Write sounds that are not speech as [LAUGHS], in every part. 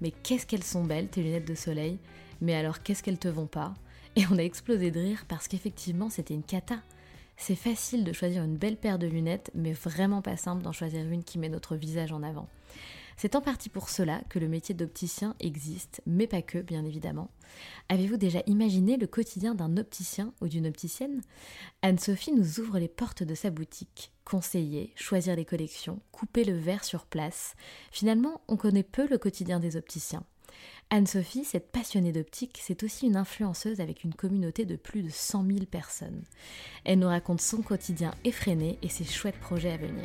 Mais qu'est-ce qu'elles sont belles, tes lunettes de soleil Mais alors qu'est-ce qu'elles te vont pas Et on a explosé de rire parce qu'effectivement c'était une cata. C'est facile de choisir une belle paire de lunettes, mais vraiment pas simple d'en choisir une qui met notre visage en avant. C'est en partie pour cela que le métier d'opticien existe, mais pas que, bien évidemment. Avez-vous déjà imaginé le quotidien d'un opticien ou d'une opticienne? Anne-Sophie nous ouvre les portes de sa boutique. Conseiller, choisir les collections, couper le verre sur place. Finalement, on connaît peu le quotidien des opticiens. Anne-Sophie, cette passionnée d'optique, c'est aussi une influenceuse avec une communauté de plus de 100 000 personnes. Elle nous raconte son quotidien effréné et ses chouettes projets à venir.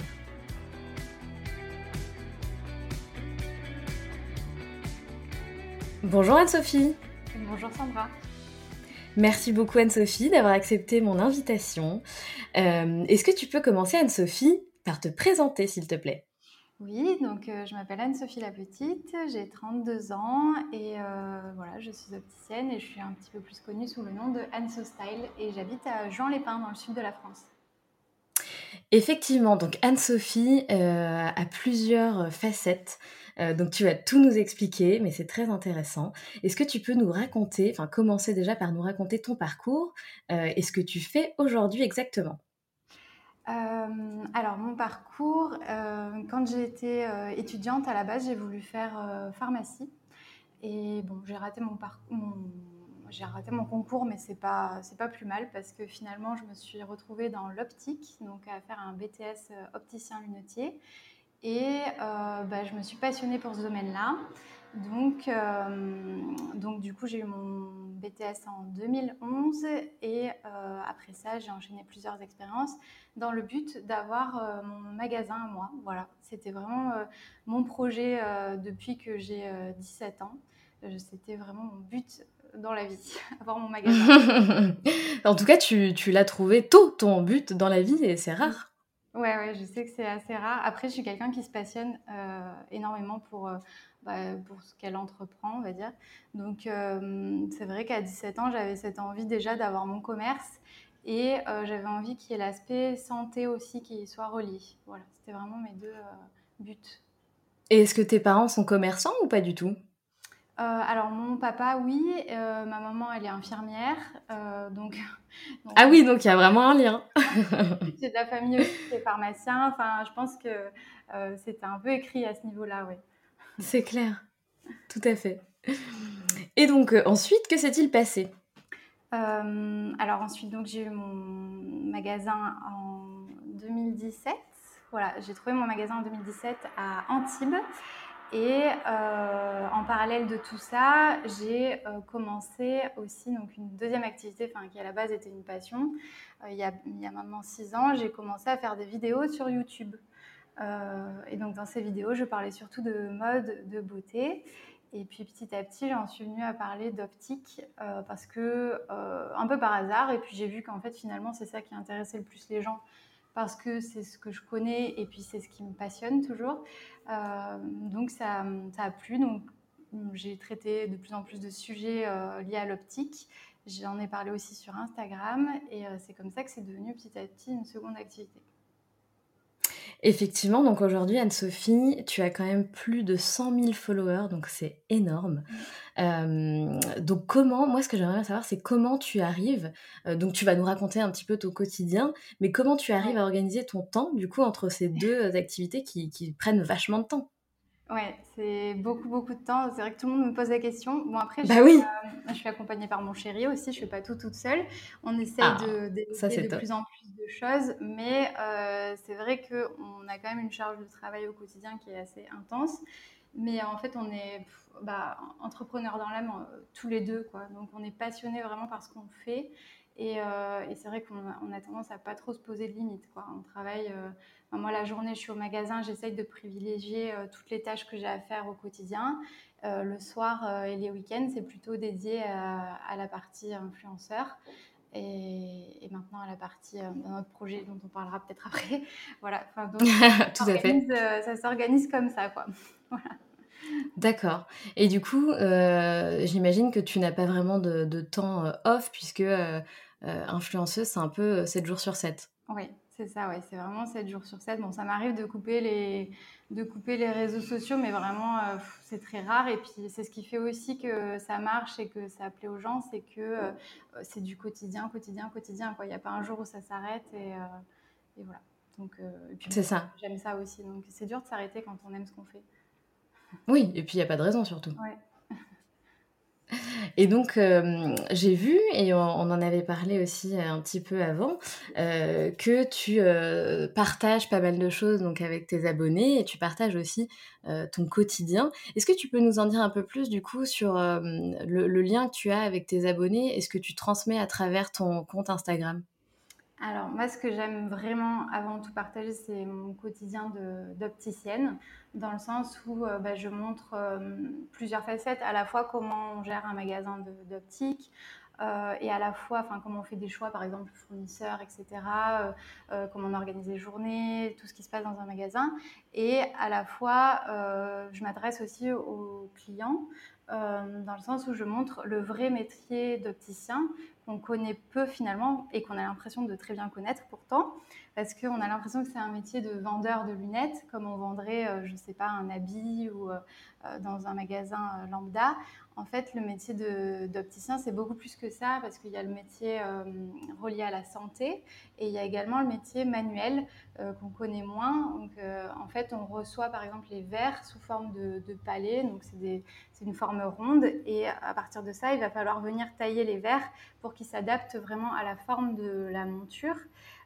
Bonjour Anne-Sophie. Bonjour Sandra. Merci beaucoup Anne-Sophie d'avoir accepté mon invitation. Euh, est-ce que tu peux commencer Anne-Sophie par te présenter s'il te plaît? Oui, donc euh, je m'appelle Anne-Sophie la Petite, j'ai 32 ans et euh, voilà, je suis opticienne et je suis un petit peu plus connue sous le nom de Anne So Style et j'habite à Jean-les-Pins dans le sud de la France. Effectivement, donc Anne-Sophie a plusieurs facettes. Euh, donc tu vas tout nous expliquer, mais c'est très intéressant. Est-ce que tu peux nous raconter, enfin commencer déjà par nous raconter ton parcours euh, et ce que tu fais aujourd'hui exactement? Euh, alors mon parcours, quand j'étais étudiante à la base, j'ai voulu faire pharmacie et bon j'ai raté mon parcours. j'ai raté mon concours, mais c'est pas pas plus mal parce que finalement je me suis retrouvée dans l'optique, donc à faire un BTS opticien lunetier. Et euh, bah, je me suis passionnée pour ce domaine-là. Donc, euh, donc, du coup, j'ai eu mon BTS en 2011 et euh, après ça, j'ai enchaîné plusieurs expériences dans le but d'avoir mon magasin à moi. Voilà, c'était vraiment mon projet depuis que j'ai 17 ans. C'était vraiment mon but dans la vie, [LAUGHS] avoir mon magasin. [LAUGHS] en tout cas, tu, tu l'as trouvé tôt, ton but dans la vie, et c'est rare. Ouais, ouais, je sais que c'est assez rare. Après, je suis quelqu'un qui se passionne euh, énormément pour, euh, bah, pour ce qu'elle entreprend, on va dire. Donc, euh, c'est vrai qu'à 17 ans, j'avais cette envie déjà d'avoir mon commerce et j'avais envie qu'il y ait l'aspect santé aussi qui soit relié. Voilà, c'était vraiment mes deux buts. Et est-ce que tes parents sont commerçants ou pas du tout? Alors mon papa oui, ma maman elle est infirmière, [LAUGHS] donc ah oui, donc il y a vraiment un lien. [LAUGHS] J'ai de la famille aussi qui est pharmacien. Enfin, je pense que euh, c'était un peu écrit à ce niveau-là, oui. [LAUGHS] C'est clair, tout à fait. Et donc euh, ensuite, que s'est-il passé? Euh, Alors ensuite, donc j'ai eu mon magasin en 2017. Voilà, j'ai trouvé mon magasin en 2017 à Antibes. Et euh, en parallèle de tout ça, j'ai euh, commencé aussi donc une deuxième activité, qui à la base était une passion. Euh, il, y a, il, y a, maintenant six ans, j'ai commencé à faire des vidéos sur YouTube. et donc dans ces vidéos, je parlais surtout de mode, de beauté. Et puis petit à petit, j'en suis venue à parler d'optique parce que un peu par hasard. Et puis j'ai vu qu'en fait finalement c'est ça qui intéressait le plus les gens parce que c'est ce que je connais et puis c'est ce qui me passionne toujours. donc ça, a plu. Donc j'ai traité de plus en plus de sujets liés à l'optique. J'en ai parlé aussi sur Instagram et c'est comme ça que c'est devenu petit à petit une seconde activité. Effectivement, donc aujourd'hui, Anne-Sophie, tu as quand même plus de 100 000 followers, donc c'est énorme. Euh, donc comment, moi ce que j'aimerais savoir, c'est comment tu arrives, euh, donc tu vas nous raconter un petit peu ton quotidien, mais comment tu arrives à organiser ton temps, du coup, entre ces deux activités qui, qui prennent vachement de temps? Ouais, c'est beaucoup, beaucoup de temps. C'est vrai que tout le monde me pose la question. Bon, après, je, bah oui. je suis accompagnée par mon chéri aussi. Je ne suis pas tout toute seule. On essaie ah, de développer de plus en plus de choses. Mais euh, c'est vrai qu'on a quand même une charge de travail au quotidien qui est assez intense. Mais en fait, on est bah, entrepreneurs dans l'âme euh, tous les deux. Quoi. Donc, on est passionnés vraiment par ce qu'on fait. Euh, et, c'est vrai qu'on a, tendance à pas trop se poser de limites. Quoi. On travaille, euh, moi la journée je suis au magasin, j'essaye de privilégier euh, toutes les tâches que j'ai à faire au quotidien. le soir et les week-ends, c'est plutôt dédié à, la partie influenceur. Et, maintenant à la partie de notre projet dont on parlera peut-être après. [LAUGHS] voilà. donc, [LAUGHS] Tout à fait. ça s'organise comme ça, quoi. [LAUGHS] voilà. D'accord. Et du coup, j'imagine que tu n'as pas vraiment de, de temps off puisque euh, influenceuse, c'est un peu 7 euh, jours sur 7. Oui, c'est ça, ouais, c'est vraiment 7 jours sur 7. Bon, ça m'arrive de couper les de couper les réseaux sociaux, mais vraiment, euh, c'est très rare. Et puis, c'est ce qui fait aussi que ça marche et que ça plaît aux gens, c'est que c'est du quotidien, quotidien, quotidien. Il n'y a pas un jour où ça s'arrête et, et, voilà. Donc, c'est ça. J'aime ça aussi. Donc, c'est dur de s'arrêter quand on aime ce qu'on fait. Oui, et puis il n'y a pas de raison surtout. Ouais. Et donc, euh, j'ai vu, et on, en avait parlé aussi un petit peu avant, euh, que tu euh, partages pas mal de choses donc avec tes abonnés et tu partages aussi ton quotidien. Est-ce que tu peux nous en dire un peu plus du coup sur le, lien que tu as avec tes abonnés et ce que tu transmets à travers ton compte Instagram? Alors moi, ce que j'aime vraiment avant tout partager, c'est mon quotidien d'opticienne, dans le sens où euh, bah, je montre euh, plusieurs facettes, à la fois comment on gère un magasin d'optique, euh, et à la fois comment on fait des choix, par exemple fournisseurs, etc., comment on organise les journées, tout ce qui se passe dans un magasin. Et à la fois, je m'adresse aussi aux clients euh, dans le sens où je montre le vrai métier d'opticien qu'on connaît peu finalement et qu'on a l'impression de très bien connaître pourtant, parce qu'on a l'impression que c'est un métier de vendeur de lunettes, comme on vendrait, euh, je ne sais pas, un habit ou euh, dans un magasin lambda. En fait, le métier d'opticien, c'est beaucoup plus que ça, parce qu'il y a le métier relié à la santé et il y a également le métier manuel qu'on connaît moins. Donc, en fait, on reçoit par exemple les verres sous forme de, de palais, donc c'est une forme ronde et à partir de ça, il va falloir venir tailler les verres pour qu'ils s'adaptent vraiment à la forme de la monture.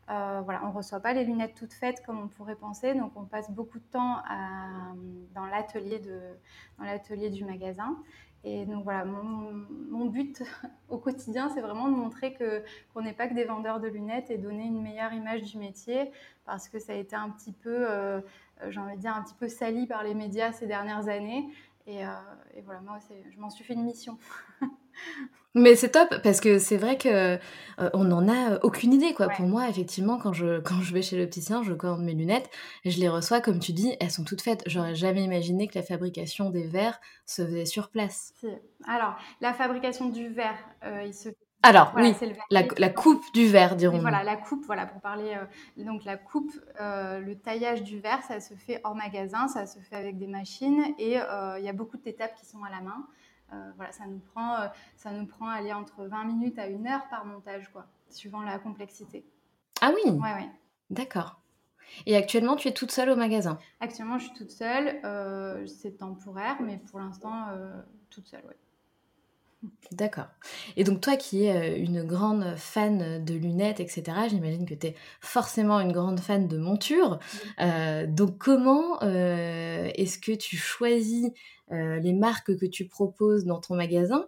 Euh, voilà, on ne reçoit pas les lunettes toutes faites comme on pourrait penser, donc on passe beaucoup de temps dans l'atelier du magasin. Et donc voilà, mon, but [LAUGHS] au quotidien, c'est vraiment de montrer qu'on n'est pas que des vendeurs de lunettes et donner une meilleure image du métier, parce que ça a été un petit peu, euh, j'ai envie de dire, un petit peu sali par les médias ces dernières années. Euh, et, voilà, moi, je m'en suis fait une mission. [LAUGHS] Mais c'est top parce que c'est vrai que euh, on n'en a aucune idée quoi. Pour moi, effectivement, quand je quand je vais chez l'opticien, je commande mes lunettes, et je les reçois comme tu dis, elles sont toutes faites. J'aurais jamais imaginé que la fabrication des verres se faisait sur place. Alors, la fabrication du verre, euh, il se alors, oui, la, coupe du verre, dirons-nous. Voilà, la coupe, voilà, pour parler. Euh, donc, la coupe, euh, le taillage du verre, ça se fait hors magasin, ça se fait avec des machines et euh, il y a beaucoup d'étapes qui sont à la main. voilà, ça nous prend, ça nous prend aller entre 20 minutes à une heure par montage, quoi, suivant la complexité. Ah oui Ouais, ouais. D'accord. Et actuellement, tu es toute seule au magasin? Actuellement, je suis toute seule. c'est temporaire, mais pour l'instant, toute seule, oui. D'accord. Et donc toi qui es euh, une grande fan de lunettes, etc., j'imagine que tu es forcément une grande fan de montures. Euh, donc comment euh, est-ce que tu choisis les marques que tu proposes dans ton magasin?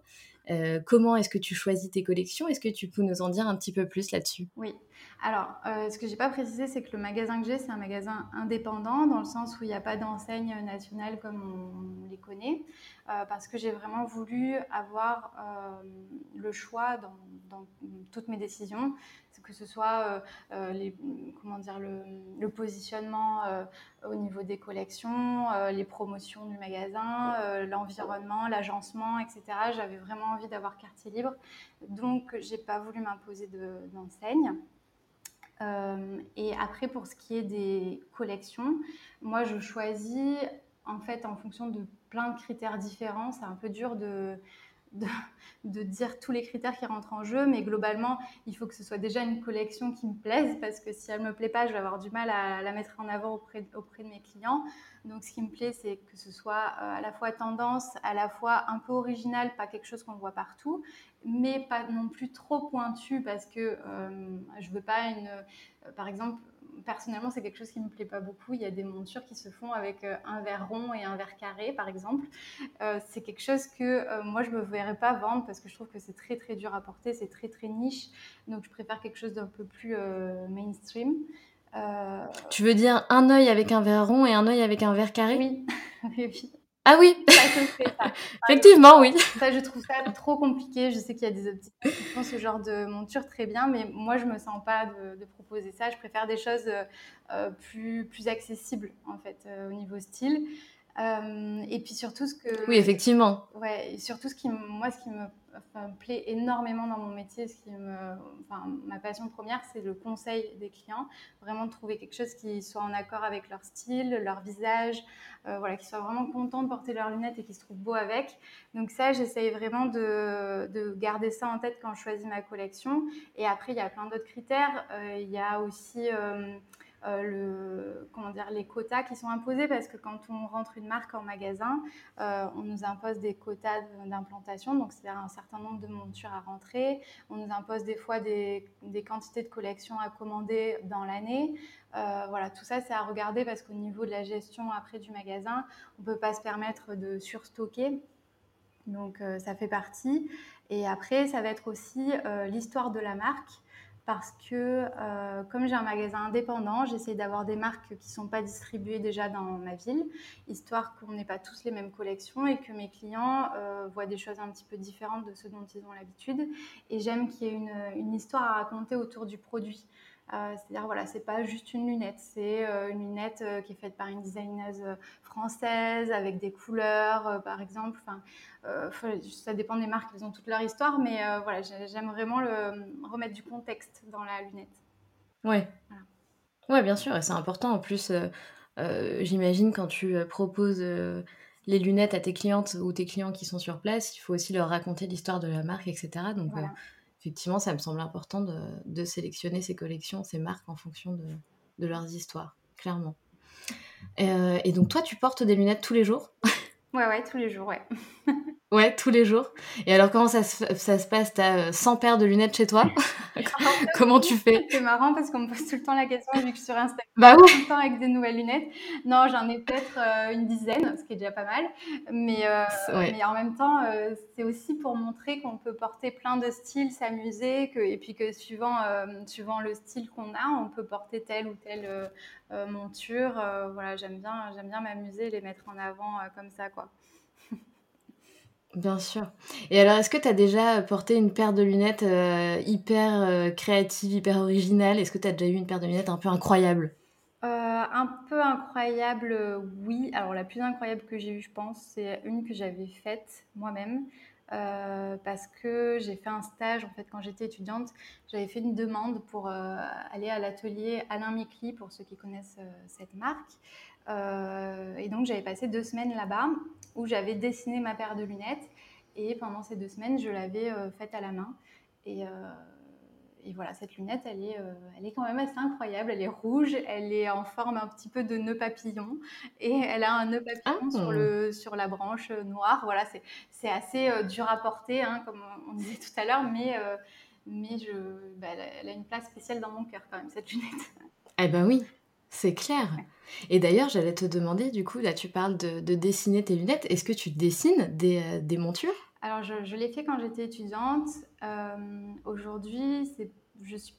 Comment est-ce que tu choisis tes collections? Est-ce que tu peux nous en dire un petit peu plus là-dessus? Oui. Alors, ce que j'ai pas précisé, c'est que le magasin que j'ai, c'est un magasin indépendant, dans le sens où il n'y a pas d'enseigne nationale comme on, les connaît, euh, parce que j'ai vraiment voulu avoir euh, le choix dans, toutes mes décisions, que ce soit les, comment dire, le, positionnement au niveau des collections, les promotions du magasin, l'environnement, l'agencement, etc. J'avais vraiment envie d'avoir quartier libre, donc j'ai pas voulu m'imposer d'enseigne. Euh, et après, pour ce qui est des collections, moi, je choisis en fait en fonction de plein de critères différents. C'est un peu dur de, de, dire tous les critères qui rentrent en jeu, mais globalement, il faut que ce soit déjà une collection qui me plaise, parce que si elle ne me plaît pas, je vais avoir du mal à la mettre en avant auprès, auprès de mes clients. Donc, ce qui me plaît, c'est que ce soit euh, à la fois tendance, à la fois un peu original, pas quelque chose qu'on voit partout, mais pas non plus trop pointu, parce que euh, je veux pas une. Par exemple, personnellement, c'est quelque chose qui me plaît pas beaucoup. Il y a des montures qui se font avec euh, un verre rond et un verre carré, par exemple. Euh, c'est quelque chose que euh, moi, je me verrais pas vendre parce que je trouve que c'est très, très dur à porter, c'est très, très niche. Donc, je préfère quelque chose d'un peu plus mainstream. Tu veux dire un œil avec un verre rond et un œil avec un verre carré? [LAUGHS] Oui, oui, oui. Ah oui [LAUGHS] Effectivement, oui. Ça, je trouve ça trop compliqué. Je sais qu'il y a des optiques qui font ce genre de monture très bien, mais moi, je me sens pas de, proposer ça. Je préfère des choses euh, plus, plus accessibles, en fait, euh, au niveau style. Euh, et puis surtout ce que... Oui, effectivement. Ouais, et surtout ce qui, moi, ce qui me plaît énormément dans mon métier, ce qui me, enfin, ma passion première, c'est le conseil des clients. Vraiment de trouver quelque chose qui soit en accord avec leur style, leur visage, euh, voilà, qu'ils soient vraiment contents de porter leurs lunettes et qu'ils se trouvent beaux avec. Donc ça, j'essaye vraiment de, de, garder ça en tête quand je choisis ma collection. Et après, il y a plein d'autres critères. Euh, il y a aussi... Euh, comment dire, les quotas qui sont imposés parce que quand on rentre une marque en magasin, euh, on nous impose des quotas d'implantation, donc c'est-à-dire un certain nombre de montures à rentrer. On nous impose des fois des, quantités de collections à commander dans l'année. Euh, voilà, tout ça, c'est à regarder parce qu'au niveau de la gestion après du magasin, on ne peut pas se permettre de surstocker. Donc ça fait partie. Et après, ça va être aussi l'histoire de la marque parce que euh, comme j'ai un magasin indépendant, j'essaie d'avoir des marques qui ne sont pas distribuées déjà dans ma ville, histoire qu'on n'ait pas tous les mêmes collections et que mes clients euh, voient des choses un petit peu différentes de ce dont ils ont l'habitude. Et j'aime qu'il y ait une, une, histoire à raconter autour du produit. Euh, c'est-à-dire, voilà, c'est pas juste une lunette, c'est euh, une lunette euh, qui est faite par une designeuse française avec des couleurs, par exemple. Enfin, ça dépend des marques, elles ont toute leur histoire, mais voilà, j'aime vraiment le, remettre du contexte dans la lunette. Ouais. Ouais, bien sûr, et c'est important. En plus, j'imagine quand tu proposes les lunettes à tes clientes ou tes clients qui sont sur place, il faut aussi leur raconter l'histoire de la marque, etc. Donc, effectivement, ça me semble important de, sélectionner ces collections, ces marques en fonction de, leurs histoires, clairement. Euh, et donc, toi, tu portes des lunettes tous les jours? Ouais, ouais, tous les jours, ouais. [LAUGHS] Ouais, tous les jours. Et alors, comment ça se, ça se passe? T'as 100 euh, paires de lunettes chez toi? [LAUGHS] [LAUGHS] Comment tu fais? C'est marrant parce qu'on me pose tout le temps la question vu que je suis sur Instagram bah oui. tout le temps avec des nouvelles lunettes. Non, j'en ai peut-être euh, une dizaine, ce qui est déjà pas mal. Mais, euh, mais en même temps, c'est aussi pour montrer qu'on peut porter plein de styles, s'amuser, que, et puis que suivant, suivant le style qu'on a, on peut porter telle ou telle monture. voilà, j'aime bien, j'aime bien m'amuser, les mettre en avant comme ça, quoi. Bien sûr. Et alors, est-ce que tu as déjà porté une paire de lunettes euh, hyper euh, créative, hyper originale Est-ce que tu as déjà eu une paire de lunettes un peu incroyable? Euh, Un peu incroyable, oui. Alors, la plus incroyable que j'ai eue, je pense, c'est une que j'avais faite moi-même. parce que j'ai fait un stage, en fait, quand j'étais étudiante, j'avais fait une demande pour aller à l'atelier Alain Micli, pour ceux qui connaissent cette marque. et donc, j'avais passé deux semaines là-bas où j'avais dessiné ma paire de lunettes. Et pendant ces deux semaines, je l'avais euh, faite à la main. Et, euh, et, voilà, cette lunette, elle est, euh, elle est quand même assez incroyable. Elle est rouge, elle est en forme un petit peu de nœud papillon. Et elle a un nœud papillon sur, ah. le, sur la branche noire. Voilà, c'est assez dur à porter, hein, comme on disait tout à l'heure. Mais, mais je, bah, elle a une place spéciale dans mon cœur quand même, cette lunette. Eh ben oui, c'est clair. Et d'ailleurs, j'allais te demander, du coup, là tu parles de, dessiner tes lunettes. Est-ce que tu dessines des, euh, montures? Alors, je, l'ai fait quand j'étais étudiante. Euh, aujourd'hui, je suis,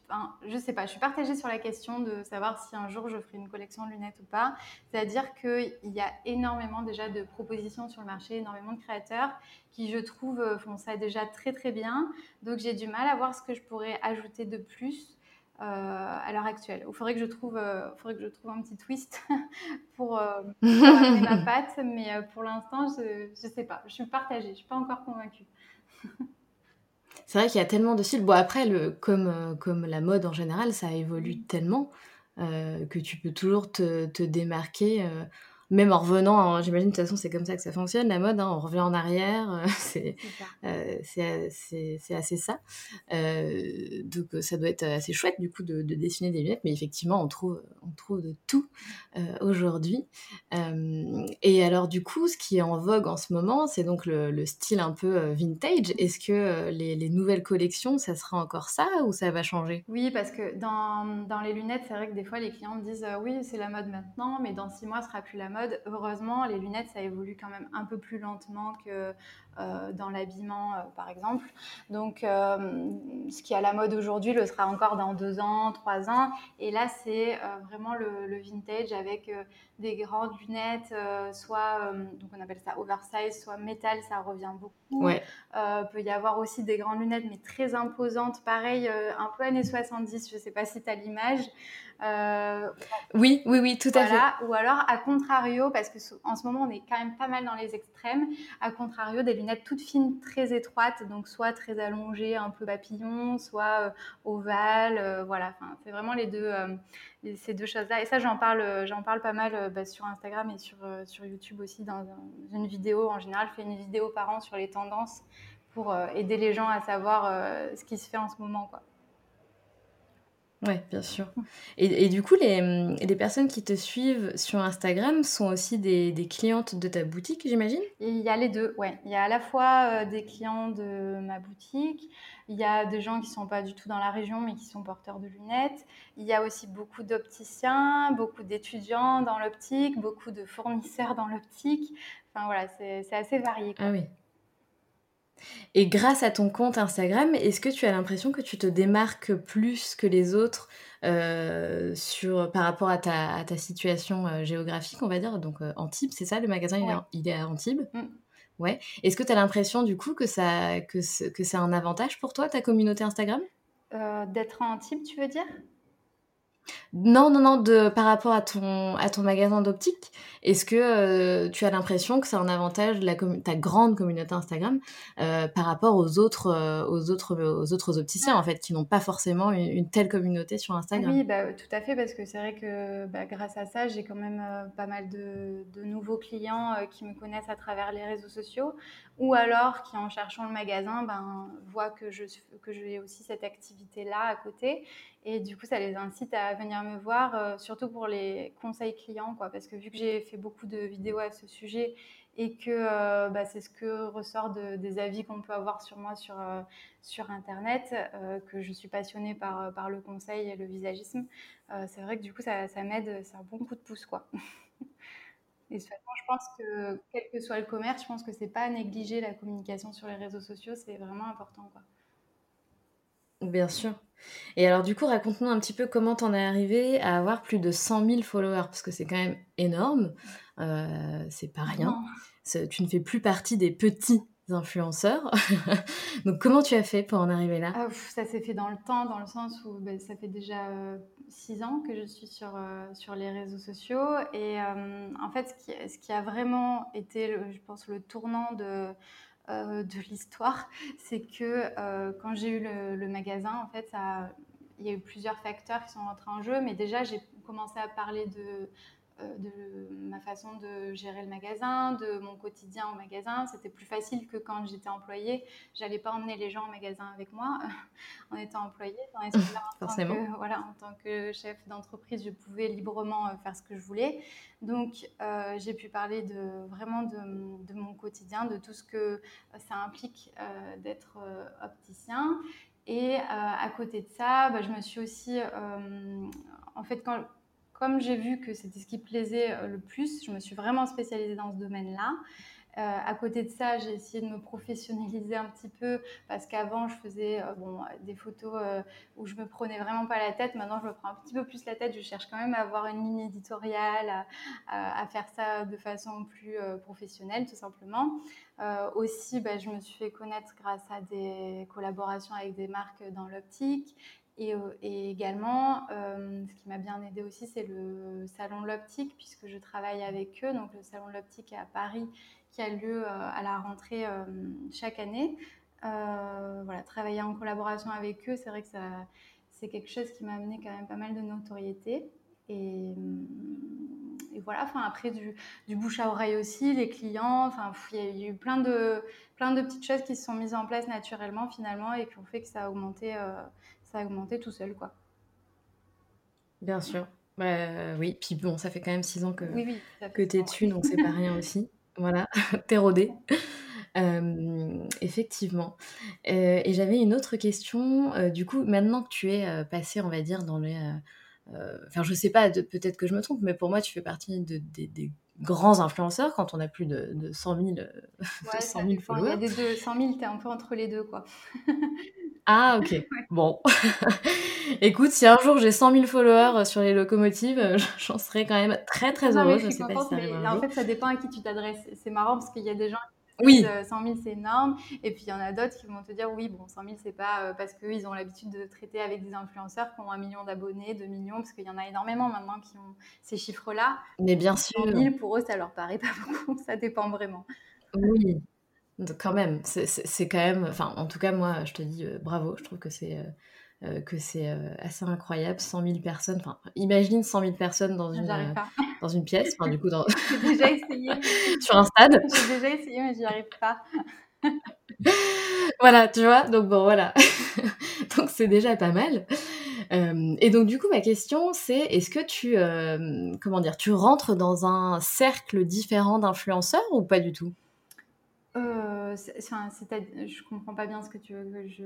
je sais pas, je suis partagée sur la question de savoir si un jour je ferai une collection de lunettes ou pas. C'est-à-dire qu'il y a énormément déjà de propositions sur le marché, énormément de créateurs qui, je trouve, font ça déjà très très bien. Donc j'ai du mal à voir ce que je pourrais ajouter de plus. Euh, à l'heure actuelle. Il faudrait que je trouve, euh, faudrait que je trouve un petit twist [LAUGHS] pour, euh, [LAUGHS] ma patte, mais pour l'instant, je ne sais pas. Je suis partagée, je ne suis pas encore convaincue. C'est vrai qu'il y a tellement de styles. Bon, après, le, comme, comme la mode en général, ça évolue tellement que tu peux toujours te, te démarquer même en revenant, hein, j'imagine de toute façon c'est comme ça que ça fonctionne la mode, hein, on revient en arrière, euh, [LAUGHS] c'est euh, c'est assez ça. Euh, donc ça doit être assez chouette du coup de, dessiner des lunettes, mais effectivement on trouve, on trouve de tout aujourd'hui. et alors du coup ce qui est en vogue en ce moment c'est donc le, style un peu vintage. Est-ce que les, les, nouvelles collections ça sera encore ça ou ça va changer? Oui parce que dans, dans les lunettes c'est vrai que des fois les clients me disent oui c'est la mode maintenant mais dans six mois ce sera plus la mode heureusement, les lunettes, ça évolue quand même un peu plus lentement que euh, dans l'habillement, euh, par exemple. Donc, euh, ce qui est à la mode aujourd'hui le sera encore dans deux ans, trois ans. Et là, c'est vraiment le, vintage avec des grandes lunettes, soit, donc on appelle ça oversize, soit métal, ça revient beaucoup. Ouais. peut y avoir aussi des grandes lunettes, mais très imposantes, pareil, un peu années 70, je ne sais pas si tu as l'image. Oui, oui, oui, tout à fait. Ou alors, à contrario, parce que en ce moment, on est quand même pas mal dans les extrêmes, à contrario, des lunettes toutes fines, très étroites, donc soit très allongées, un peu papillon, soit euh, ovales, euh, voilà. Enfin, c'est vraiment les deux, euh, ces deux choses-là. Et ça, j'en parle, j'en parle pas mal bah, sur Instagram et sur, sur YouTube aussi dans, une vidéo. En général, je fais une vidéo par an sur les tendances pour aider les gens à savoir ce qui se fait en ce moment, quoi. Oui, bien sûr. Et, du coup, les, les, personnes qui te suivent sur Instagram sont aussi des, des clientes de ta boutique, j'imagine? Il y a les deux, ouais. Il y a à la fois euh, des clients de ma boutique, il y a des gens qui ne sont pas du tout dans la région, mais qui sont porteurs de lunettes. Il y a aussi beaucoup d'opticiens, beaucoup d'étudiants dans l'optique, beaucoup de fournisseurs dans l'optique. Enfin voilà, c'est assez varié. Ah oui. Et grâce à ton compte Instagram, est-ce que tu as l'impression que tu te démarques plus que les autres euh, sur, par rapport à ta, ta situation euh, géographique, on va dire? Donc euh, Antibes, c'est ça, le magasin il, est, à Antibes? Mm. Ouais. Est-ce que tu as l'impression du coup que ça que c'est un avantage pour toi, ta communauté Instagram? D'être à Antibes, tu veux dire? Non, non, non, de, par rapport à ton, à ton magasin d'optique, est-ce que euh, tu as l'impression que c'est un avantage de ta grande communauté Instagram euh, par rapport aux autres, euh, aux autres, aux autres opticiens en fait, qui n'ont pas forcément une, telle communauté sur Instagram? Oui, bah, tout à fait, parce que c'est vrai que bah, grâce à ça, j'ai quand même pas mal de, nouveaux clients qui me connaissent à travers les réseaux sociaux ou alors qui en cherchant le magasin ben, voient que je que j'ai aussi cette activité là à côté et du coup ça les incite à venir me voir euh, surtout pour les conseils clients quoi parce que vu que j'ai fait beaucoup de vidéos à ce sujet et que euh, bah, c'est ce que ressort des avis qu'on peut avoir sur moi sur, euh, sur internet que je suis passionnée par, par le conseil et le visagisme c'est vrai que du coup ça, ça m'aide c'est un bon coup de pouce quoi [LAUGHS] Et je pense que quel que soit le commerce, je pense que c'est pas à négliger la communication sur les réseaux sociaux, c'est vraiment important. Quoi. Bien sûr. Et alors du coup, raconte-nous un petit peu comment t'en es arrivé à avoir plus de 100 000 followers, parce que c'est quand même énorme, euh, c'est pas rien. Tu ne fais plus partie des petits influenceurs. [LAUGHS] Donc comment tu as fait pour en arriver là? Ah, Ça s'est fait dans le temps, dans le sens où ben, ça fait déjà euh, six ans que je suis sur, euh, sur les réseaux sociaux. Et euh, en fait, ce qui, ce qui, a vraiment été, je pense, le tournant de, de l'histoire, [LAUGHS] c'est que quand j'ai eu le, magasin, en fait, il y a eu plusieurs facteurs qui sont entrés en jeu. Mais déjà, j'ai commencé à parler de euh, de ma façon de gérer le magasin, de mon quotidien au magasin. C'était plus facile que quand j'étais employée. J'allais pas emmener les gens au magasin avec moi [LAUGHS] en étant employée. en, [LAUGHS] Forcément. que, voilà, en tant que chef d'entreprise, je pouvais librement euh, faire ce que je voulais. Donc, euh, j'ai pu parler de, vraiment de, mon quotidien, de tout ce que ça implique d'être opticien. Et à côté de ça, bah, je me suis aussi, en fait, quand, comme j'ai vu que c'était ce qui plaisait euh, le plus, je me suis vraiment spécialisée dans ce domaine-là. à côté de ça, j'ai essayé de me professionnaliser un petit peu parce qu'avant, je faisais bon, des photos où je me prenais vraiment pas la tête. Maintenant, je me prends un petit peu plus la tête. Je cherche quand même à avoir une ligne éditoriale, à, faire ça de façon plus professionnelle, tout simplement. aussi, bah, je me suis fait connaître grâce à des collaborations avec des marques dans l'optique. Et, également, ce qui m'a bien aidé aussi, c'est le salon l'optique, puisque je travaille avec eux. Donc, le salon l'optique à Paris, qui a lieu à la rentrée chaque année. voilà, travailler en collaboration avec eux, c'est vrai que c'est quelque chose qui m'a amené quand même pas mal de notoriété. Et, voilà, enfin, après, du, bouche à oreille aussi, les clients, enfin, il y, a eu plein de petites choses qui se sont mises en place naturellement finalement et qui ont fait que ça a augmenté ça a augmenté tout seul, quoi. Bien sûr. Bah, oui, puis bon, ça fait quand même six ans que, que tu es dessus, donc c'est pas rien aussi. [LAUGHS] Voilà, [LAUGHS] t'es rodé. effectivement. Euh, et j'avais une autre question. Euh, du coup, maintenant que tu es euh, passé, on va dire, dans les. Enfin, je sais pas, peut-être que je me trompe, mais pour moi, tu fais partie de, des grands influenceurs quand on a plus de, de 100 000, [LAUGHS] ouais, 100 000 followers. Il y a des deux, 100 000, t'es un peu entre les deux, quoi. Ah, ok. [LAUGHS] Bon. [LAUGHS] Écoute, si un jour j'ai 100 000 followers sur les locomotives, euh, [LAUGHS] j'en serais quand même très, très heureuse. Je, sais pas si mais en fait, ça dépend à qui tu t'adresses. C'est marrant parce qu'il y a des gens oui. 100 000, c'est énorme. Et puis, il y en a d'autres qui vont te dire, oui, bon, 100 000, c'est pas euh, parce qu'ils ont l'habitude de traiter avec des influenceurs qui ont un million d'abonnés, 2 millions, parce qu'il y en a énormément maintenant qui ont ces chiffres-là. Mais bien sûr. 100 000, pour eux, ça leur paraît pas beaucoup. Ça dépend vraiment. Oui, quand même. C'est quand même, enfin, en tout cas, moi, je te dis euh, bravo. Je trouve que c'est. Euh, euh, que c'est euh, assez incroyable, 100 000 personnes. Enfin, imagine 100 000 personnes dans une, dans une pièce, enfin, du coup, dans... [LAUGHS] j'ai déjà essayé. [LAUGHS] sur un stade. [LAUGHS] J'ai déjà essayé, mais j'y arrive pas. voilà, tu vois, donc bon, voilà. donc c'est déjà pas mal. et donc du coup, ma question, c'est est-ce que tu, comment dire, tu rentres dans un cercle différent d'influenceurs ou pas du tout? Euh, je comprends pas bien ce que tu veux que je.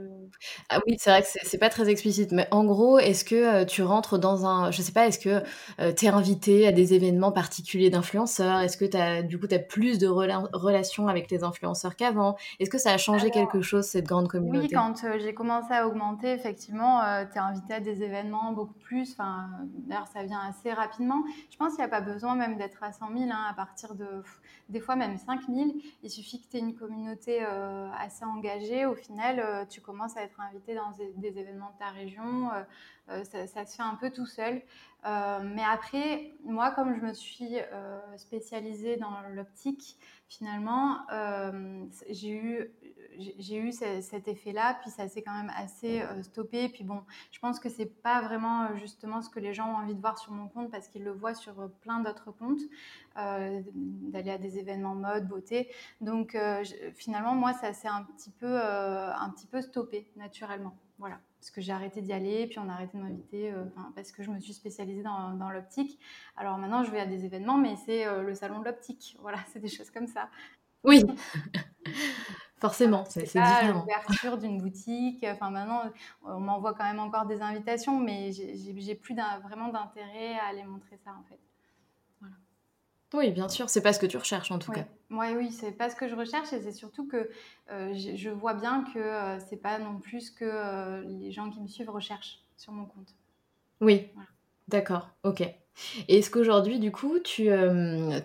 Ah oui, c'est vrai que c'est pas très explicite, mais en gros, est-ce que euh, tu rentres dans un. Je sais pas, est-ce que euh, tu es invité à des événements particuliers d'influenceurs? Est-ce que as, du coup tu as plus de relations avec les influenceurs qu'avant? Est-ce que ça a changé quelque chose, cette grande communauté? Oui, quand j'ai commencé à augmenter, effectivement, tu es invité à des événements beaucoup plus. Enfin, D'ailleurs, ça vient assez rapidement. Je pense qu'il n'y a pas besoin même d'être à 100 000, hein, à partir de. Des fois, même 5 000. Il suffit que une communauté euh, assez engagée, au final, euh, tu commences à être invité dans des, événements de ta région. Euh, ça, se fait un peu tout seul. mais après, moi, comme je me suis spécialisée dans l'optique, finalement, j'ai eu j'ai eu cet effet-là, puis ça s'est quand même assez euh, stoppé. Puis bon, je pense que c'est pas vraiment euh, justement ce que les gens ont envie de voir sur mon compte parce qu'ils le voient sur euh, plein d'autres comptes, d'aller à des événements mode, beauté. Donc finalement, moi, ça s'est un petit peu, un petit peu stoppé naturellement. Voilà, parce que j'ai arrêté d'y aller, puis on a arrêté de m'inviter, parce que je me suis spécialisée dans, dans l'optique. Alors maintenant, je vais à des événements, mais c'est le salon de l'optique. Voilà, [LAUGHS] c'est des choses comme ça. Oui. [LAUGHS] Forcément, c'est différent. L'ouverture d'une boutique. Enfin, maintenant, on m'envoie quand même encore des invitations, mais j'ai plus vraiment d'intérêt à aller montrer ça, en fait. Voilà. Oui, bien sûr, c'est pas ce que tu recherches en tout cas. Ouais, oui, c'est pas ce que je recherche et c'est surtout que euh, je, vois bien que euh, c'est pas non plus que euh, les gens qui me suivent recherchent sur mon compte. Oui, d'accord, ok. Est-ce qu'aujourd'hui, du coup, tu,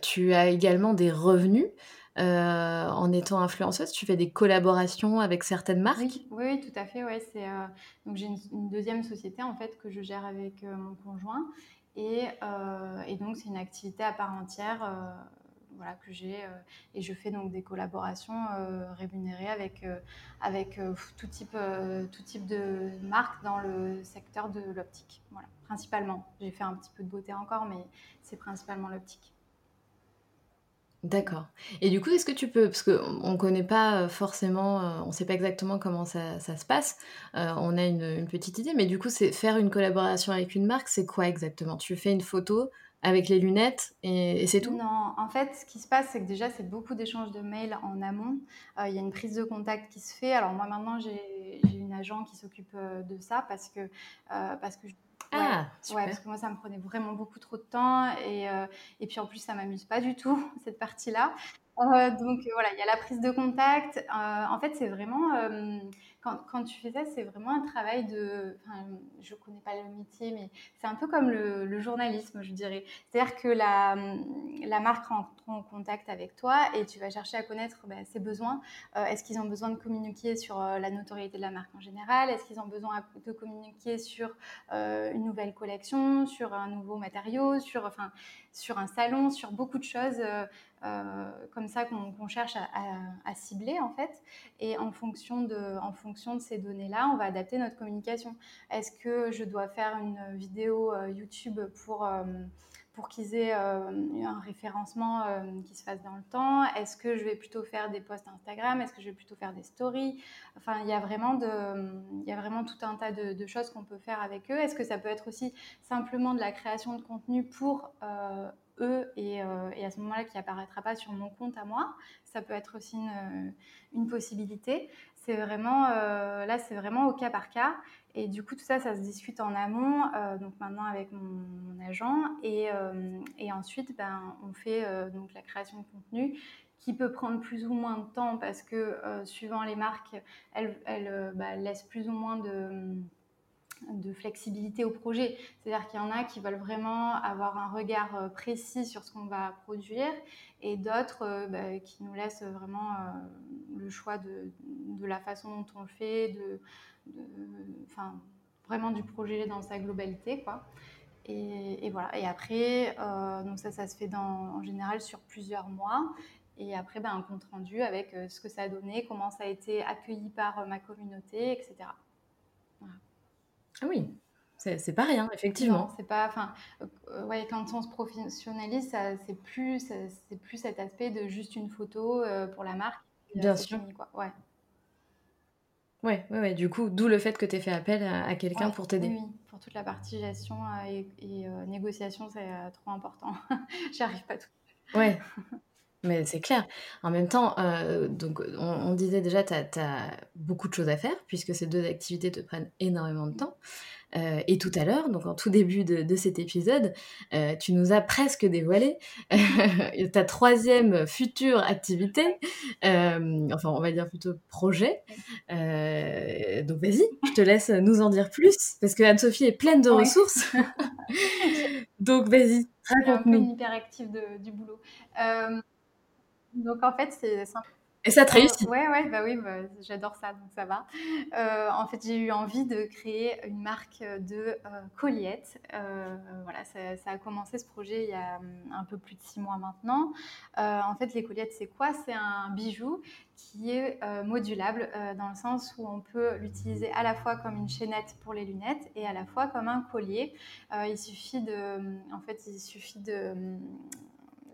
tu as également des revenus euh, en étant influenceuse Tu fais des collaborations avec certaines marques? Oui, tout à fait. Ouais, euh, j'ai une, deuxième société en fait que je gère avec euh, mon conjoint et, donc c'est une activité à part entière. voilà, que j'ai et je fais donc des collaborations rémunérées avec, avec tout, type, tout type de marques dans le secteur de l'optique. Voilà, principalement. J'ai fait un petit peu de beauté encore, mais c'est principalement l'optique. D'accord. Et du coup, est-ce que tu peux, parce qu'on ne connaît pas euh, forcément, euh, on ne sait pas exactement comment ça, se passe, euh, on a une, petite idée, mais du coup, c'est faire une collaboration avec une marque, c'est quoi exactement? Tu fais une photo avec les lunettes et, c'est tout? Non, en fait, ce qui se passe, c'est que déjà, c'est beaucoup d'échanges de mails en amont. Il y a une prise de contact qui se fait. Alors moi, maintenant, j'ai une agent qui s'occupe de ça parce que, parce que ah, ouais, parce que moi, ça me prenait vraiment beaucoup trop de temps. Et, euh, et puis en plus, ça m'amuse pas du tout, [LAUGHS] cette partie-là. donc voilà, il y a la prise de contact. en fait, c'est vraiment quand, tu fais ça, c'est vraiment un travail de. je ne connais pas le métier, mais c'est un peu comme le, journalisme, je dirais. C'est-à-dire que la, marque rentre en contact avec toi et tu vas chercher à connaître bah, ses besoins. Euh, est-ce qu'ils ont besoin de communiquer sur euh, la notoriété de la marque en général? Est-ce qu'ils ont besoin de communiquer sur euh, une nouvelle collection, sur un nouveau matériau, sur, enfin, sur un salon, sur beaucoup de choses euh, comme ça qu'on cherche à, cibler en fait. Et en fonction de, ces données-là, on va adapter notre communication. Est-ce que je dois faire une vidéo euh, YouTube pour euh, pour qu'ils aient un référencement qui se fasse dans le temps? Est-ce que je vais plutôt faire des posts Instagram? Est-ce que je vais plutôt faire des stories? Enfin, il y a vraiment, il y a vraiment tout un tas de, choses qu'on peut faire avec eux. Est-ce que ça peut être aussi simplement de la création de contenu pour eux euh, et, à ce moment-là qui apparaîtra pas sur mon compte à moi? Ça peut être aussi une, possibilité. C'est vraiment euh, là, c'est vraiment au cas par cas. Et du coup, tout ça, ça se discute en amont, euh, donc maintenant avec mon, agent. Et, et, ensuite, ben, on fait donc la création de contenu qui peut prendre plus ou moins de temps parce que suivant les marques, elles, elles bah, laissent plus ou moins de de flexibilité au projet. C'est-à-dire qu'il y en a qui veulent vraiment avoir un regard euh, précis sur ce qu'on va produire et d'autres euh, bah, qui nous laissent vraiment euh, le choix de, la façon dont on le fait, de, enfin, vraiment du projet dans sa globalité. Quoi. Et, voilà. Et après, donc ça, ça se fait en général sur plusieurs mois. Et après, ben, un compte rendu avec ce que ça a donné, comment ça a été accueilli par ma communauté, etc. Ah oui, c'est pas rien, effectivement. c'est pas, enfin, euh, ouais, quand on se professionnalise, c'est plus, c'est plus cet aspect de juste une photo euh, pour la marque. Bien sûr. quoi. Ouais. Ouais, ouais, ouais, du coup, d'où le fait que tu aies fait appel à, quelqu'un pour t'aider. Oui, pour toute la partie gestion euh, et, négociation, c'est trop important. [LAUGHS] J'y arrive pas tout. Ouais, [LAUGHS] mais c'est clair. En même temps, donc on, disait déjà, tu as, beaucoup de choses à faire, puisque ces deux activités te prennent énormément de temps. Euh, et tout à l'heure, donc en tout début de, cet épisode, euh, tu nous as presque dévoilé [LAUGHS] ta troisième future activité, euh, enfin on va dire plutôt projet. donc vas-y, je te laisse nous en dire plus, parce que Anne-Sophie est pleine de ressources. [LAUGHS] donc vas-y, raconte-nous. Je hyper active du boulot. Donc en fait, c'est simple et ça te réussit Ouais, ouais, bah oui, bah, j'adore ça, donc ça va. Euh, en fait, j'ai eu envie de créer une marque de euh, colliettes. Euh, voilà, ça, a commencé ce projet il y a hum, un peu plus de six mois maintenant. en fait, les colliettes, c'est quoi? C'est un bijou qui est modulable dans le sens où on peut l'utiliser à la fois comme une chaînette pour les lunettes et à la fois comme un collier. il suffit de, hum, en fait, il suffit de hum,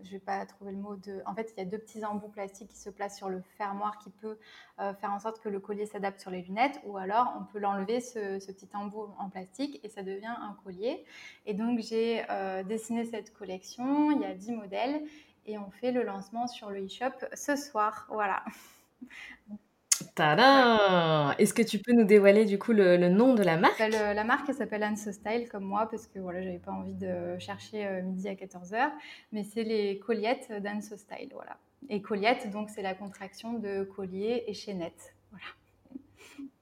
je vais pas trouver le mot de. En fait, il y a deux petits embouts plastiques qui se placent sur le fermoir qui peut euh, faire en sorte que le collier s'adapte sur les lunettes, ou alors on peut l'enlever ce, petit embout en plastique et ça devient un collier. Et donc j'ai euh, dessiné cette collection. Il y a 10 modèles et on fait le lancement sur le e-shop ce soir. Voilà. Tada Est-ce que tu peux nous dévoiler du coup le, nom de la marque? Bah, La marque s'appelle Anso Style comme moi parce que voilà, j'avais pas envie de chercher euh, midi à 14h, mais c'est les colliettes d'Anso Style, voilà. Et colliettes, donc c'est la contraction de collier et chaînette, voilà.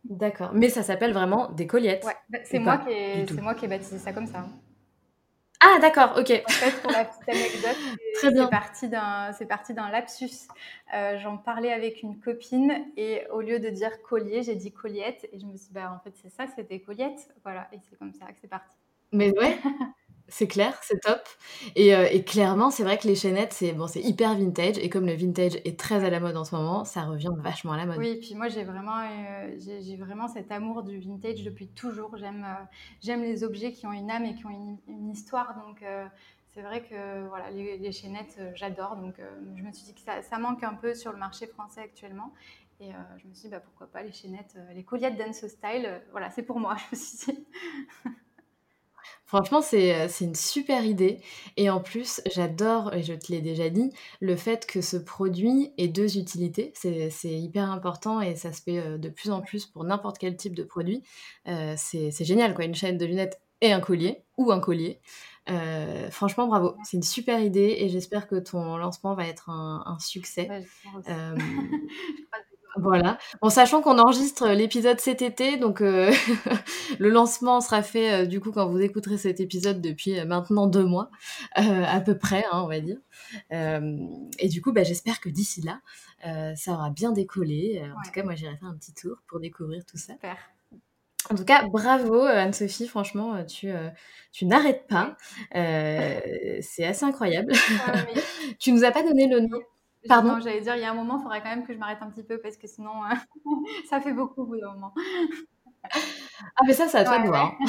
D'accord, mais ça s'appelle vraiment des colliettes. Ouais, bah, c'est moi, qui ai, moi qui ai baptisé ça comme ça. Ah, d'accord, ok. En fait, pour la petite anecdote, [LAUGHS] c'est parti d'un, c'est parti d'un lapsus. Euh, j'en parlais avec une copine et au lieu de dire collier, j'ai dit colliette et je me suis dit, bah, en fait, c'est ça, c'était colliette. Voilà, et c'est comme ça que c'est parti. Mais ouais, [LAUGHS] c'est clair, c'est top. Et, euh, et clairement, c'est vrai que les chaînettes, c'est bon, c'est hyper vintage. Et comme le vintage est très à la mode en ce moment, ça revient vachement à la mode. Oui, et puis moi, j'ai vraiment, euh, j'ai, vraiment cet amour du vintage depuis toujours. J'aime, euh, j'aime les objets qui ont une âme et qui ont une, histoire. Donc, c'est vrai que voilà, les, chaînettes, j'adore. Donc, je me suis dit que ça, manque un peu sur le marché français actuellement. Et je me suis dit, bah, pourquoi pas les chaînettes, les colliers Dance Style. voilà, c'est pour moi, [LAUGHS] je me suis dit. Franchement, euh, c'est une super idée. Et en plus, j'adore, et je te l'ai déjà dit, le fait que ce produit ait deux utilités. C'est hyper important et ça se fait euh, de plus en plus pour n'importe quel type de produit. Euh, c'est génial, quoi. Une chaîne de lunettes et un collier ou un collier. franchement, bravo. C'est une super idée et j'espère que ton lancement va être un, succès. [LAUGHS] Voilà. En sachant qu'on enregistre l'épisode cet été, donc euh, [LAUGHS] le lancement sera fait euh, du coup quand vous écouterez cet épisode depuis euh, maintenant deux mois à peu près, hein, on va dire. et du coup, bah, j'espère que d'ici là, ça aura bien décollé. En tout cas, moi, j'irai faire un petit tour pour découvrir tout ça. Super. En tout cas, bravo Anne-Sophie, franchement, tu, tu n'arrêtes pas. [LAUGHS] c'est assez incroyable. [LAUGHS] tu nous as pas donné le nom Pardon? J'allais dire, il y a un moment, il faudrait quand même que je m'arrête un petit peu parce que sinon, euh, [LAUGHS] ça fait beaucoup au bout d'un moment. Ah, mais ça, c'est à toi de voir. [LAUGHS]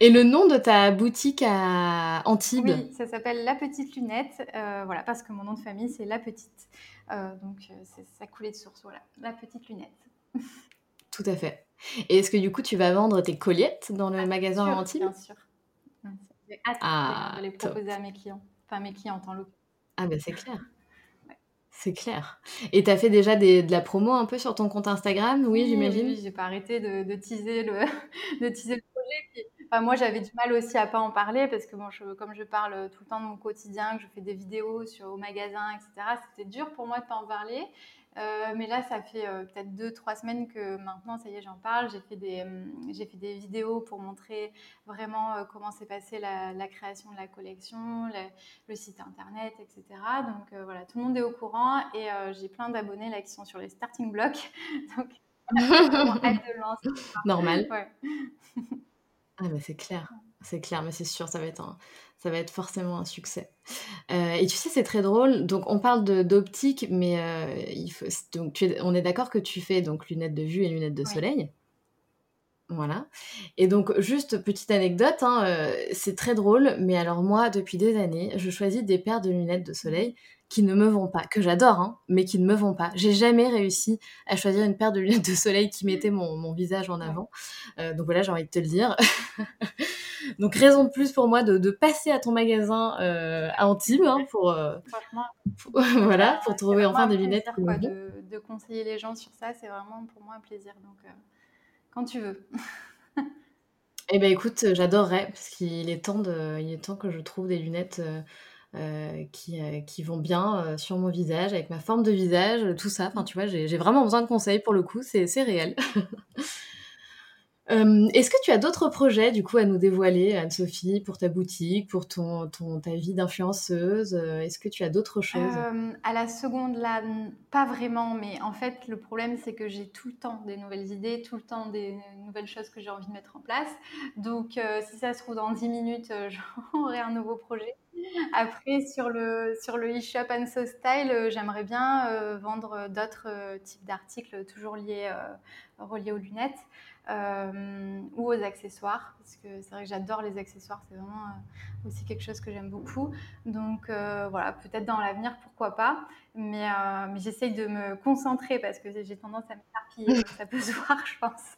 Et le nom de ta boutique à Antibes? Oui, ça s'appelle La Petite Lunette. Euh, voilà, parce que mon nom de famille, c'est La Petite. Euh, donc, ça coulait de source. Voilà, La Petite Lunette. Tout à fait. Et est-ce que du coup, tu vas vendre tes colliettes dans le magasin à Antibes? Bien sûr. J'ai hâte ah, de les proposer à mes clients enfin mes clients en l'occurrence. Ah ben c'est clair. [LAUGHS] C'est clair. Et tu as fait déjà de la promo un peu sur ton compte Instagram, oui, j'imagine Oui, j'ai pas arrêté de, teaser le, [LAUGHS] de teaser le projet. enfin, moi, j'avais du mal aussi à pas en parler parce que bon, comme je parle tout le temps de mon quotidien, que je fais des vidéos sur, au magasin, etc., c'était dur pour moi de pas en parler. Euh, mais là, ça fait euh, peut-être deux, trois semaines que maintenant, ça y est, j'en parle. J'ai fait, des, euh, j'ai fait des vidéos pour montrer vraiment comment s'est passée la, création de la collection, le site internet, etc. Donc voilà, tout le monde est au courant et j'ai plein d'abonnés là qui sont sur les starting blocks. [LAUGHS] Donc, [LAUGHS] de lancer. Normal. [LAUGHS] Ah, bah c'est clair. C'est clair, mais c'est sûr, ça va être, un, ça va être forcément un succès. Euh, et tu sais, c'est très drôle. Donc, on parle d'optique, mais euh, il faut, donc, on est d'accord que tu fais donc lunettes de vue et lunettes de soleil. Voilà. Et donc, juste petite anecdote, hein, euh, c'est très drôle, mais alors moi, depuis des années, je choisis des paires de lunettes de soleil qui ne me vont pas, que j'adore, hein, mais qui ne me vont pas. J'ai jamais réussi à choisir une paire de lunettes de soleil qui mettait mon, visage en avant. donc voilà, j'ai envie de te le dire. [LAUGHS] Donc raison de plus pour moi de, passer à ton magasin euh, à Antibes hein, pour, euh, [LAUGHS] voilà, pour trouver enfin des lunettes. de, de, conseiller les gens sur ça, c'est vraiment pour moi un plaisir. Donc euh, quand tu veux. eh ben écoute, j'adorerais parce qu'il est temps de, il est temps que je trouve des lunettes. Qui, qui, vont bien sur mon visage, avec ma forme de visage, tout ça. Enfin, tu vois, j'ai vraiment besoin de conseils pour le coup, c'est réel. [LAUGHS] Euh, est-ce que tu as d'autres projets du coup à nous dévoiler, Anne-Sophie, pour ta boutique, pour ton, ta vie d'influenceuse euh, Est-ce que tu as d'autres choses? Euh, À la seconde, là, pas vraiment, mais en fait, le problème, c'est que j'ai tout le temps des nouvelles idées, tout le temps des nouvelles choses que j'ai envie de mettre en place. Donc, si ça se trouve, dans 10 minutes, [LAUGHS] j'aurai un nouveau projet. Après, sur le, sur le e-shop So Style, j'aimerais bien vendre d'autres types d'articles toujours liés, reliés aux lunettes. Euh, ou aux accessoires, parce que c'est vrai que j'adore les accessoires, c'est vraiment euh, aussi quelque chose que j'aime beaucoup. Donc euh, voilà, peut-être dans l'avenir, pourquoi pas, mais, mais j'essaye de me concentrer parce que j'ai tendance à m'éparpiller, ça peut se [LAUGHS] voir, je pense.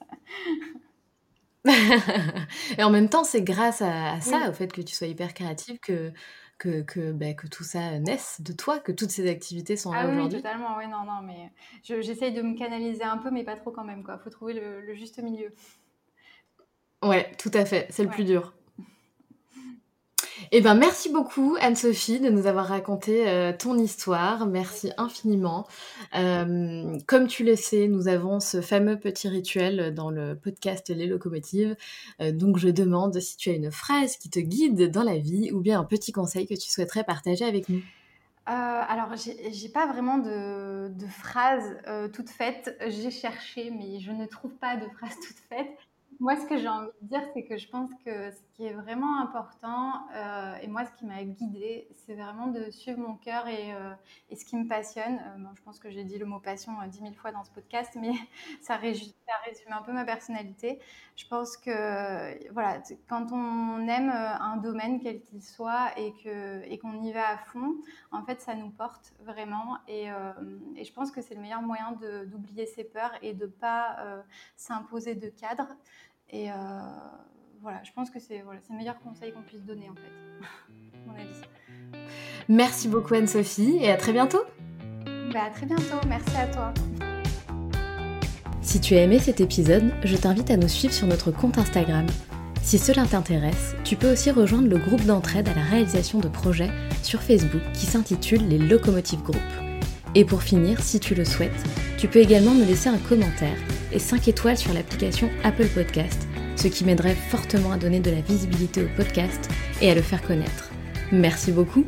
[LAUGHS] Et en même temps, c'est grâce à, ça, au fait que tu sois hyper créative, que que, que, bah, que tout ça naisse de toi, que toutes ces activités sont là ah aujourd'hui. Oui, totalement, oui, non, non, mais j'essaye de me canaliser un peu, mais pas trop quand même, quoi. Faut trouver le, juste milieu. Ouais, tout à fait, c'est le plus dur. Eh ben, merci beaucoup, Anne-Sophie, de nous avoir raconté euh, ton histoire. Merci infiniment. Euh, comme tu le sais, nous avons ce fameux petit rituel dans le podcast Les Locomotives. Euh, donc, je demande si tu as une phrase qui te guide dans la vie ou bien un petit conseil que tu souhaiterais partager avec nous. alors, j'ai pas vraiment de, de phrase toute faite. J'ai cherché, mais je ne trouve pas de phrase toute faite. Moi, ce que j'ai envie de dire, c'est que je pense que ce qui est vraiment important, euh, et moi, ce qui m'a guidée, c'est vraiment de suivre mon cœur et, euh, et, ce qui me passionne. Euh, je pense que j'ai dit le mot passion dix mille fois dans ce podcast, mais [LAUGHS] ça résume, un peu ma personnalité. Je pense que voilà, quand on aime un domaine, quel qu'il soit, et qu'on et qu'on y va à fond, en fait, ça nous porte vraiment. Et, et je pense que c'est le meilleur moyen d'oublier ses peurs et de ne pas s'imposer de cadre. Et euh, voilà, je pense que c'est voilà, le meilleur conseil qu'on puisse donner en fait, [LAUGHS] mon avis. Merci beaucoup Anne-Sophie et à très bientôt. Bah, à très bientôt, merci à toi. Si tu as aimé cet épisode, je t'invite à nous suivre sur notre compte Instagram. Si cela t'intéresse, tu peux aussi rejoindre le groupe d'entraide à la réalisation de projets sur Facebook qui s'intitule les Locomotive Group. Et pour finir, si tu le souhaites, tu peux également me laisser un commentaire et 5 étoiles sur l'application Apple Podcast, ce qui m'aiderait fortement à donner de la visibilité au podcast et à le faire connaître. Merci beaucoup